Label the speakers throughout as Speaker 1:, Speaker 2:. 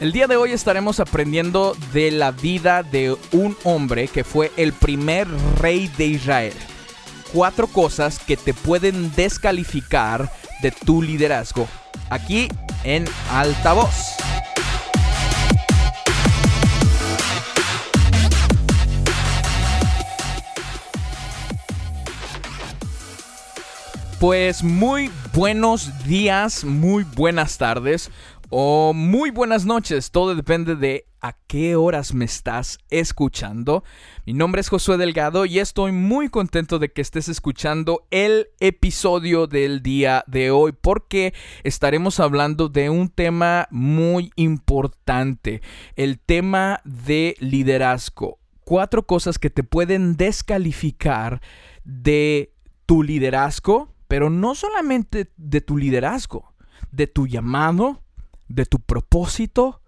Speaker 1: El día de hoy estaremos aprendiendo de la vida de un hombre que fue el primer rey de Israel. Cuatro cosas que te pueden descalificar de tu liderazgo. Aquí en Altavoz. Pues muy buenos días, muy buenas tardes o muy buenas noches, todo depende de a qué horas me estás escuchando. Mi nombre es Josué Delgado y estoy muy contento de que estés escuchando el episodio del día de hoy porque estaremos hablando de un tema muy importante, el tema de liderazgo. Cuatro cosas que te pueden descalificar de tu liderazgo, pero no solamente de tu liderazgo, de tu llamado, de tu propósito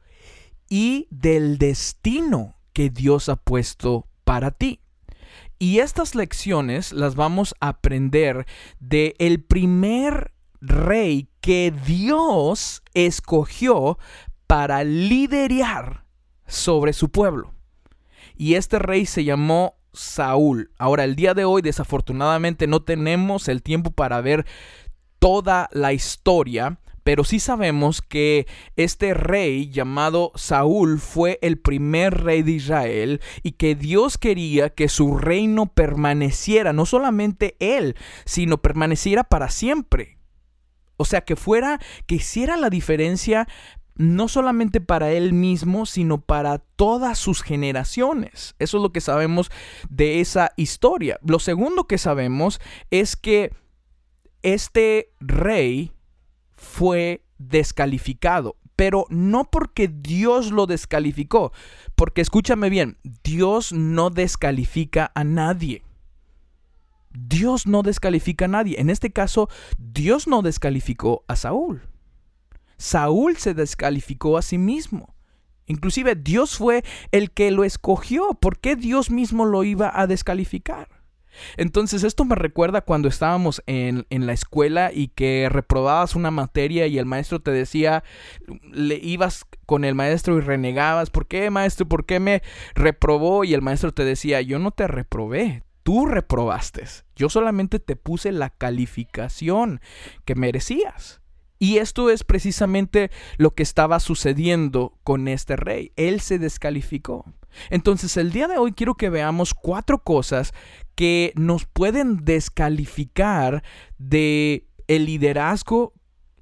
Speaker 1: y del destino que Dios ha puesto para ti. Y estas lecciones las vamos a aprender de el primer rey que Dios escogió para liderar sobre su pueblo. Y este rey se llamó Saúl. Ahora, el día de hoy desafortunadamente no tenemos el tiempo para ver toda la historia, pero sí sabemos que este rey llamado Saúl fue el primer rey de Israel y que Dios quería que su reino permaneciera, no solamente él, sino permaneciera para siempre. O sea, que fuera, que hiciera la diferencia no solamente para él mismo, sino para todas sus generaciones. Eso es lo que sabemos de esa historia. Lo segundo que sabemos es que este rey fue descalificado, pero no porque Dios lo descalificó, porque escúchame bien, Dios no descalifica a nadie. Dios no descalifica a nadie. En este caso, Dios no descalificó a Saúl. Saúl se descalificó a sí mismo. Inclusive Dios fue el que lo escogió. ¿Por qué Dios mismo lo iba a descalificar? Entonces esto me recuerda cuando estábamos en, la escuela y que reprobabas una materia y el maestro te decía, le ibas con el maestro y renegabas, ¿por qué maestro? ¿Por qué me reprobó? Y el maestro te decía, yo no te reprobé, tú reprobaste, yo solamente te puse la calificación que merecías. Y esto es precisamente lo que estaba sucediendo con este rey. Él se descalificó. Entonces el día de hoy quiero que veamos cuatro cosas que nos pueden descalificar de el liderazgo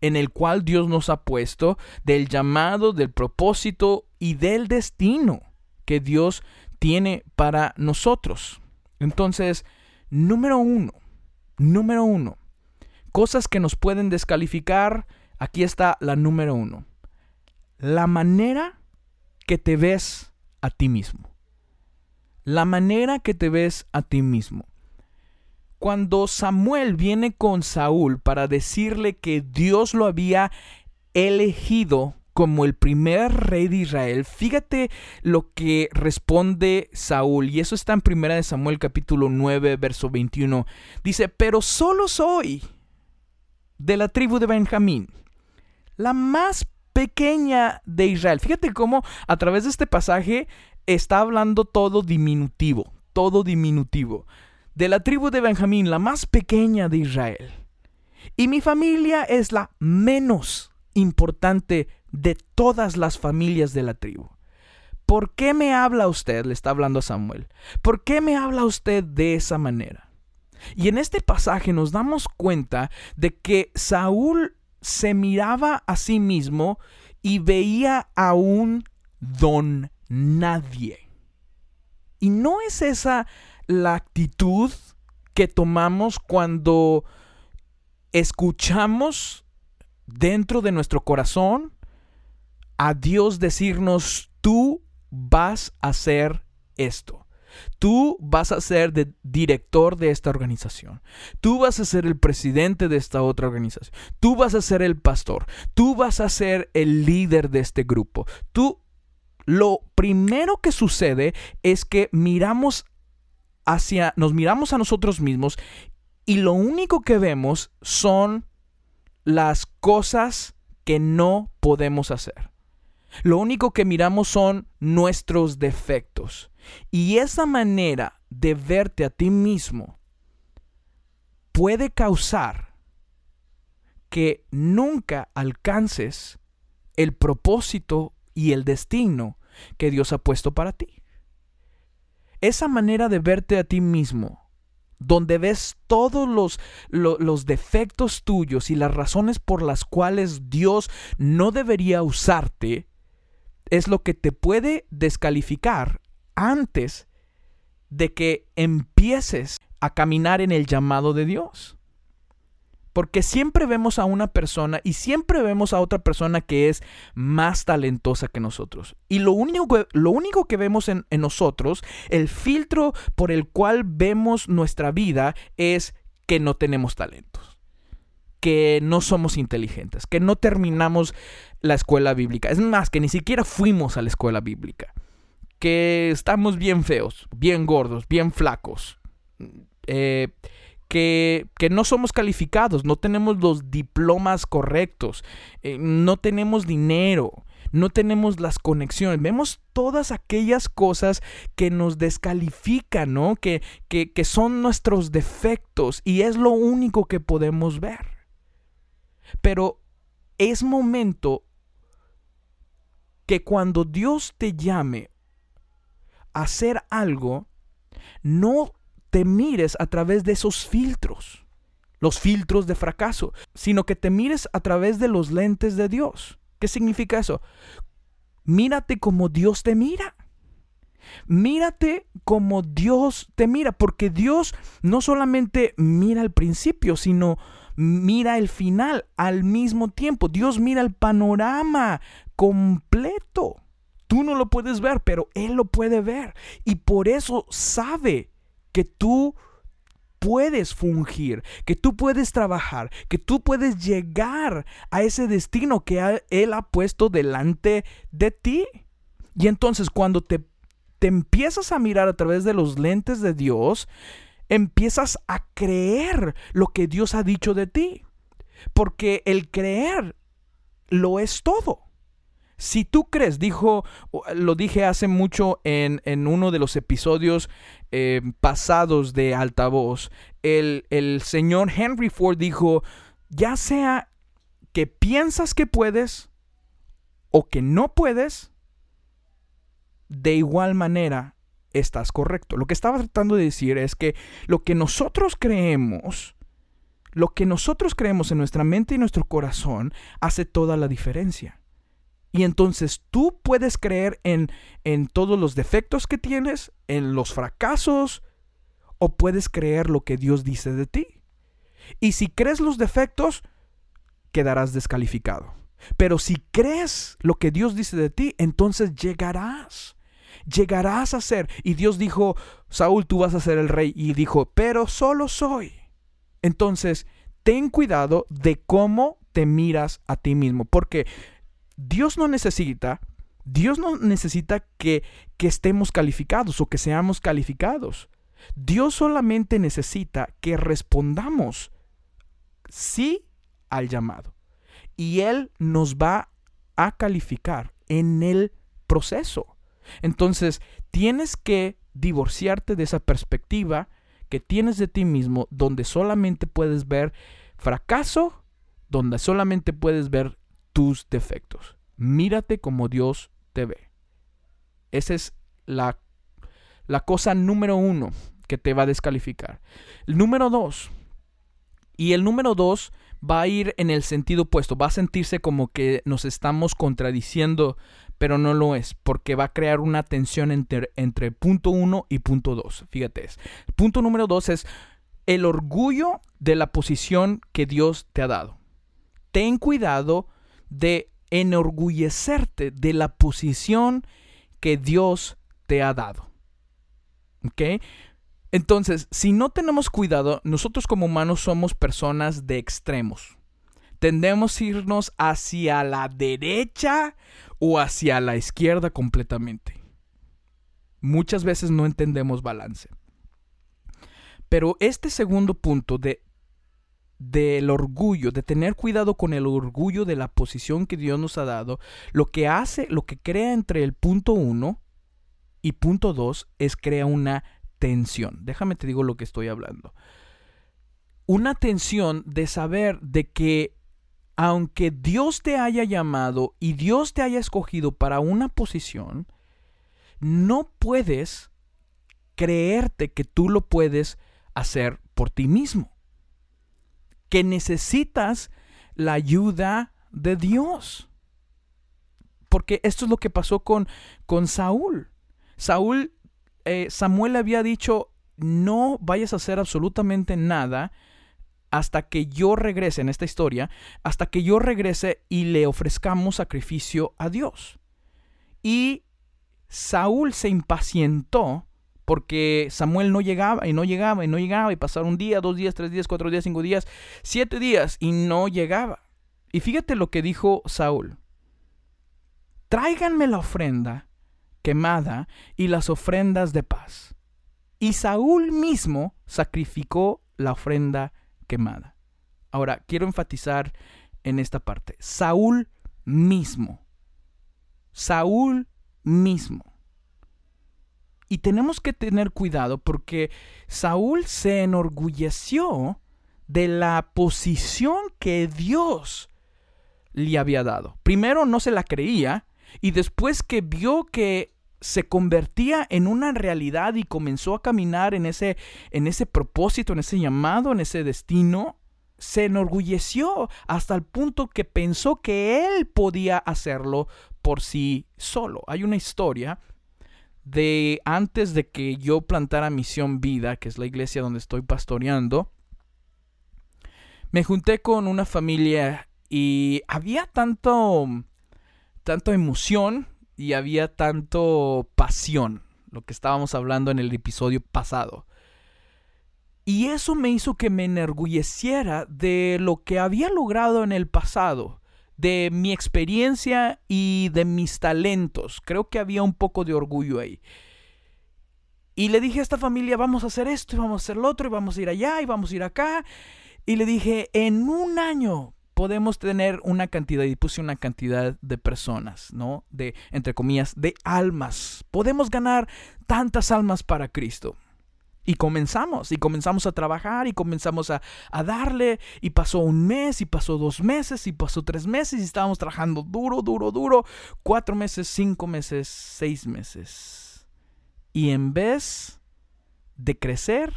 Speaker 1: en el cual Dios nos ha puesto, del llamado, del propósito y del destino que Dios tiene para nosotros. Entonces, número uno, número uno, cosas que nos pueden descalificar, aquí está la número uno, la manera que te ves a ti mismo la manera que te ves a ti mismo. Cuando Samuel viene con Saúl para decirle que Dios lo había elegido como el primer rey de Israel, fíjate lo que responde Saúl, y eso está en 1 Samuel capítulo 9, verso 21. Dice, pero solo soy de la tribu de Benjamín, la más pequeña de Israel. Fíjate cómo a través de este pasaje está hablando todo diminutivo, todo diminutivo. De la tribu de Benjamín, la más pequeña de Israel. Y mi familia es la menos importante de todas las familias de la tribu. ¿Por qué me habla usted? Le está hablando a Samuel. ¿Por qué me habla usted de esa manera? Y en este pasaje nos damos cuenta de que Saúl se miraba a sí mismo y veía a un don nadie. Y no es esa la actitud que tomamos cuando escuchamos dentro de nuestro corazón a Dios decirnos, tú vas a hacer esto. Tú vas a ser de director de esta organización. Tú vas a ser el presidente de esta otra organización. Tú vas a ser el pastor. Tú vas a ser el líder de este grupo. Tú lo primero que sucede es que miramos hacia, nos miramos a nosotros mismos y lo único que vemos son las cosas que no podemos hacer. Lo único que miramos son nuestros defectos. Y esa manera de verte a ti mismo puede causar que nunca alcances el propósito y el destino que Dios ha puesto para ti. Esa manera de verte a ti mismo, donde ves todos los, los defectos tuyos y las razones por las cuales Dios no debería usarte, es lo que te puede descalificar antes de que empieces a caminar en el llamado de Dios. Porque siempre vemos a una persona y siempre vemos a otra persona que es más talentosa que nosotros. Y lo único lo único que vemos en, en nosotros, el filtro por el cual vemos nuestra vida es que no tenemos talentos, que no somos inteligentes, que no terminamos la escuela bíblica. Es más, que ni siquiera fuimos a la escuela bíblica. Que estamos bien feos, bien gordos, bien flacos. Eh, que, no somos calificados, no tenemos los diplomas correctos, eh, no tenemos dinero, no tenemos las conexiones. Vemos todas aquellas cosas que nos descalifican, ¿no? Que, que, que son nuestros defectos y es lo único que podemos ver. Pero es momento que cuando Dios te llame a hacer algo, no te mires a través de esos filtros, los filtros de fracaso, sino que te mires a través de los lentes de Dios. ¿Qué significa eso? Mírate como Dios te mira. Mírate como Dios te mira, porque Dios no solamente mira el principio, sino mira el final al mismo tiempo. Dios mira el panorama completo. Tú no lo puedes ver, pero Él lo puede ver. Y por eso sabe que tú puedes fungir, que tú puedes trabajar, que tú puedes llegar a ese destino que Él ha puesto delante de ti. Y entonces cuando te, te empiezas a mirar a través de los lentes de Dios, empiezas a creer lo que Dios ha dicho de ti. Porque el creer lo es todo. Si tú crees, dijo, lo dije hace mucho en, uno de los episodios eh, pasados de Altavoz, el, el señor Henry Ford dijo, ya sea que piensas que puedes o que no puedes, de igual manera estás correcto. Lo que estaba tratando de decir es que lo que nosotros creemos, lo que nosotros creemos en nuestra mente y nuestro corazón hace toda la diferencia. Y entonces tú puedes creer en, en todos los defectos que tienes, en los fracasos, o puedes creer lo que Dios dice de ti. Y si crees los defectos, quedarás descalificado. Pero si crees lo que Dios dice de ti, entonces llegarás. Llegarás a ser. Y Dios dijo, Saúl, tú vas a ser el rey. Y dijo, pero solo soy. Entonces, ten cuidado de cómo te miras a ti mismo. Porque Dios no necesita, Dios no necesita que, que estemos calificados o que seamos calificados. Dios solamente necesita que respondamos sí al llamado. Y Él nos va a calificar en el proceso. Entonces, tienes que divorciarte de esa perspectiva que tienes de ti mismo, donde solamente puedes ver fracaso, donde solamente puedes ver tus defectos. Mírate como Dios te ve. Esa es la, la cosa número uno que te va a descalificar. El número dos. Y el número dos va a ir en el sentido opuesto. Va a sentirse como que nos estamos contradiciendo, pero no lo es, porque va a crear una tensión entre, entre punto uno y punto dos. Fíjate, es. punto número dos es el orgullo de la posición que Dios te ha dado. Ten cuidado de enorgullecerte de la posición que Dios te ha dado. ¿Ok? Entonces, si no tenemos cuidado, nosotros como humanos somos personas de extremos. Tendemos a irnos hacia la derecha o hacia la izquierda completamente. Muchas veces no entendemos balance. Pero este segundo punto de del orgullo, de tener cuidado con el orgullo de la posición que Dios nos ha dado, lo que hace, lo que crea entre el punto uno y punto dos es crea una tensión. Déjame te digo lo que estoy hablando. Una tensión de saber de que aunque Dios te haya llamado y Dios te haya escogido para una posición, no puedes creerte que tú lo puedes hacer por ti mismo. Que necesitas la ayuda de Dios. Porque esto es lo que pasó con, con Saúl. Saúl, eh, Samuel había dicho, no vayas a hacer absolutamente nada hasta que yo regrese en esta historia, hasta que yo regrese y le ofrezcamos sacrificio a Dios. Y Saúl se impacientó porque Samuel no llegaba y no llegaba y no llegaba y pasaron un día, dos días, tres días, cuatro días, cinco días, siete días y no llegaba. Y fíjate lo que dijo Saúl. Tráiganme la ofrenda quemada y las ofrendas de paz. Y Saúl mismo sacrificó la ofrenda quemada. Ahora, quiero enfatizar en esta parte. Saúl mismo. Saúl mismo. Y tenemos que tener cuidado porque Saúl se enorgulleció de la posición que Dios le había dado. Primero no se la creía y después que vio que se convertía en una realidad y comenzó a caminar en ese, en ese propósito, en ese llamado, en ese destino, se enorgulleció hasta el punto que pensó que él podía hacerlo por sí solo. Hay una historia de antes de que yo plantara Misión Vida, que es la iglesia donde estoy pastoreando, me junté con una familia y había tanto, tanto emoción y había tanto pasión, lo que estábamos hablando en el episodio pasado. Y eso me hizo que me enorgulleciera de lo que había logrado en el pasado, de mi experiencia y de mis talentos. Creo que había un poco de orgullo ahí. Y le dije a esta familia, vamos a hacer esto y vamos a hacer lo otro y vamos a ir allá y vamos a ir acá. Y le dije, en un año podemos tener una cantidad, y puse una cantidad de personas, ¿no? De, entre comillas, de almas. Podemos ganar tantas almas para Cristo. Y comenzamos, y comenzamos a trabajar, y comenzamos a, a, darle, y pasó un mes, y pasó dos meses, y pasó tres meses, y estábamos trabajando duro, duro, duro, cuatro meses, cinco meses, seis meses. Y en vez de crecer,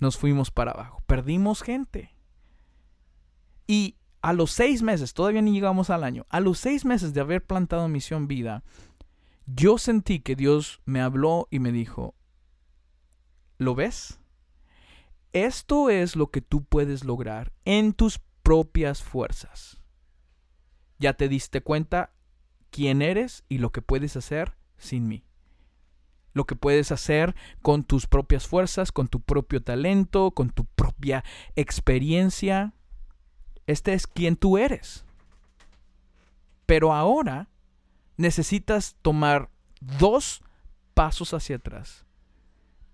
Speaker 1: nos fuimos para abajo, perdimos gente. Y a los seis meses, todavía ni llegamos al año, a los seis meses de haber plantado Misión Vida, yo sentí que Dios me habló y me dijo, ¿lo ves? Esto es lo que tú puedes lograr en tus propias fuerzas. Ya te diste cuenta quién eres y lo que puedes hacer sin mí. Lo que puedes hacer con tus propias fuerzas, con tu propio talento, con tu propia experiencia este es quien tú eres. Pero ahora necesitas tomar dos pasos hacia atrás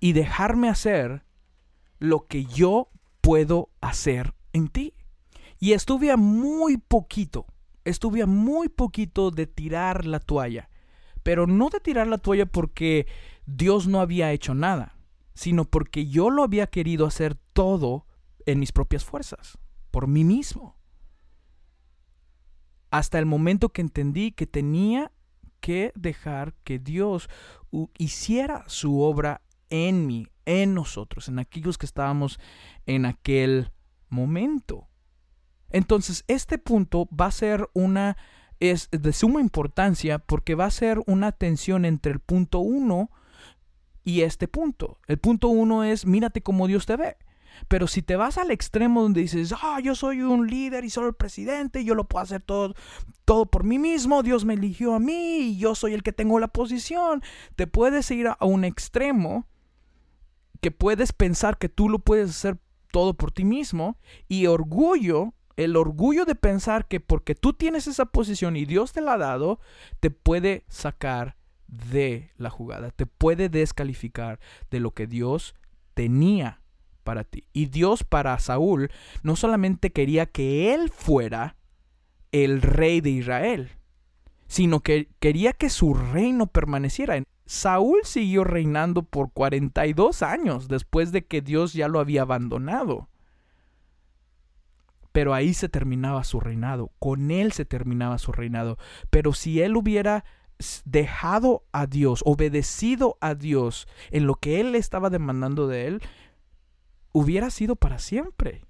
Speaker 1: y dejarme hacer lo que yo puedo hacer en ti. Y estuve a muy poquito, estuve a muy poquito de tirar la toalla. Pero no de tirar la toalla porque Dios no había hecho nada, sino porque yo lo había querido hacer todo en mis propias fuerzas por mí mismo. Hasta el momento que entendí que tenía que dejar que Dios hiciera su obra en mí, en nosotros, en aquellos que estábamos en aquel momento. Entonces, este punto va a ser una, es de suma importancia porque va a ser una tensión entre el punto uno y este punto. El punto uno es, mírate como Dios te ve. Pero si te vas al extremo donde dices, ah, yo soy un líder y soy el presidente, yo lo puedo hacer todo, todo por mí mismo, Dios me eligió a mí y yo soy el que tengo la posición, te puedes ir a un extremo que puedes pensar que tú lo puedes hacer todo por ti mismo y orgullo el orgullo de pensar que porque tú tienes esa posición y Dios te la ha dado, te puede sacar de la jugada, te puede descalificar de lo que Dios tenía Y Dios para Saúl no solamente quería que él fuera el rey de Israel, sino que quería que su reino permaneciera. Saúl siguió reinando por 42 años después de que Dios ya lo había abandonado. Pero ahí se terminaba su reinado, con él se terminaba su reinado. Pero si él hubiera dejado a Dios, obedecido a Dios en lo que él estaba demandando de él, hubiera sido para siempre.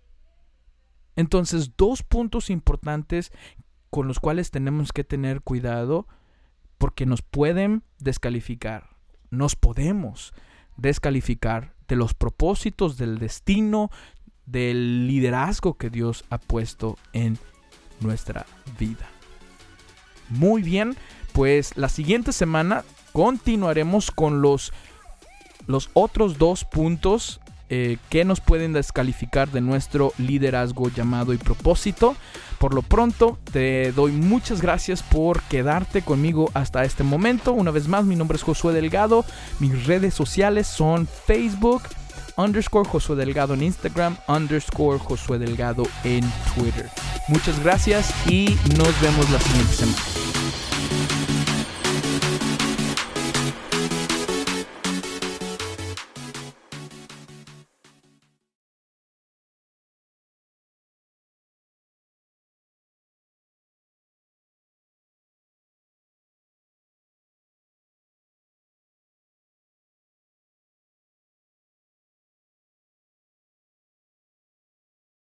Speaker 1: Entonces, dos puntos importantes con los cuales tenemos que tener cuidado porque nos pueden descalificar, nos podemos descalificar de los propósitos, del destino, del liderazgo que Dios ha puesto en nuestra vida. Muy bien, pues la siguiente semana continuaremos con los, los otros dos puntos eh, que nos pueden descalificar de nuestro liderazgo llamado y propósito. Por lo pronto, te doy muchas gracias por quedarte conmigo hasta este momento. Una vez más, mi nombre es Josué Delgado. Mis redes sociales son Facebook, underscore Josué Delgado en Instagram, underscore Josué Delgado en Twitter. Muchas gracias y nos vemos la siguiente semana.